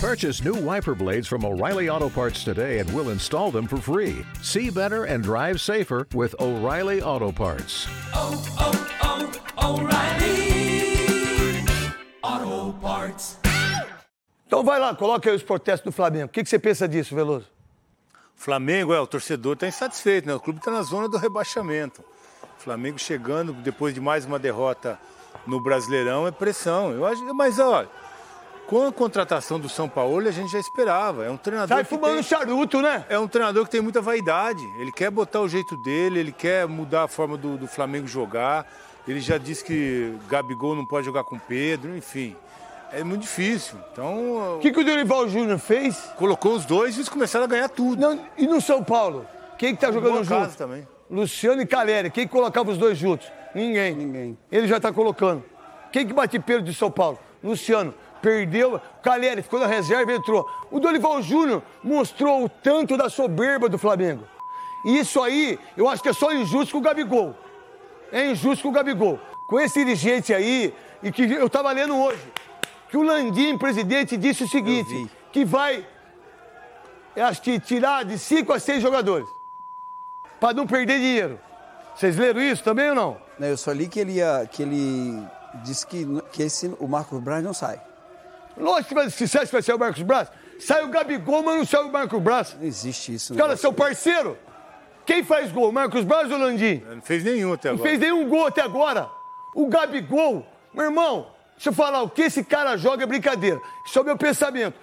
Purchase new wiper blades from O'Reilly Auto Parts today and we'll install them for free. See better and drive safer with O'Reilly Auto Parts. Oh, oh, oh, O'Reilly Auto Parts. Então vai lá, coloca aí os protestos do Flamengo. O que, que você pensa disso, Veloso? Flamengo, é, o torcedor está insatisfeito, né? O clube está na zona do rebaixamento. O Flamengo chegando depois de mais uma derrota no Brasileirão é pressão. Eu acho, mas olha, com a contratação do São Paulo a gente já esperava. É um treinador Sai que fumando tem, charuto, né? é um treinador que tem muita vaidade. Ele quer botar o jeito dele, ele quer mudar a forma do, do Flamengo jogar. Ele já disse que Gabigol não pode jogar com Pedro, enfim. É muito difícil. Então, O que, que o Dorival Júnior fez? colocou os dois e eles começaram a ganhar tudo. Não, e no São Paulo? Quem que tá jogando Boa junto? casa também. Luciano e Caleri. Quem que colocava os dois juntos? Ninguém. Ninguém. Ele já tá colocando. Quem que bate pelo de São Paulo? Luciano. Perdeu. O Caleri ficou na reserva e entrou. O Dorival Júnior mostrou o tanto da soberba do Flamengo. E isso aí, eu acho que é só injusto com o Gabigol. É injusto com o Gabigol. Com esse dirigente aí, e que eu tava lendo hoje, que o Landim, presidente, disse o seguinte, que vai, eu acho que tirar de 5 a 6 jogadores, para não perder dinheiro. Vocês leram isso também ou não? Não, Eu só li que ele ia, que ele disse que, que esse, o Marcos Braz não sai. Lógico que vai, se você vai ser o Marcos Braz, sai o Gabigol, mas não sai o Marcos Braz. Não existe isso. Cara, seu parceiro, quem faz gol, Marcos Braz ou Landim? Não fez nenhum até Não agora. fez nenhum gol até agora. O Gabigol, meu irmão, deixa eu falar, o que esse cara joga é brincadeira. Isso é o meu pensamento.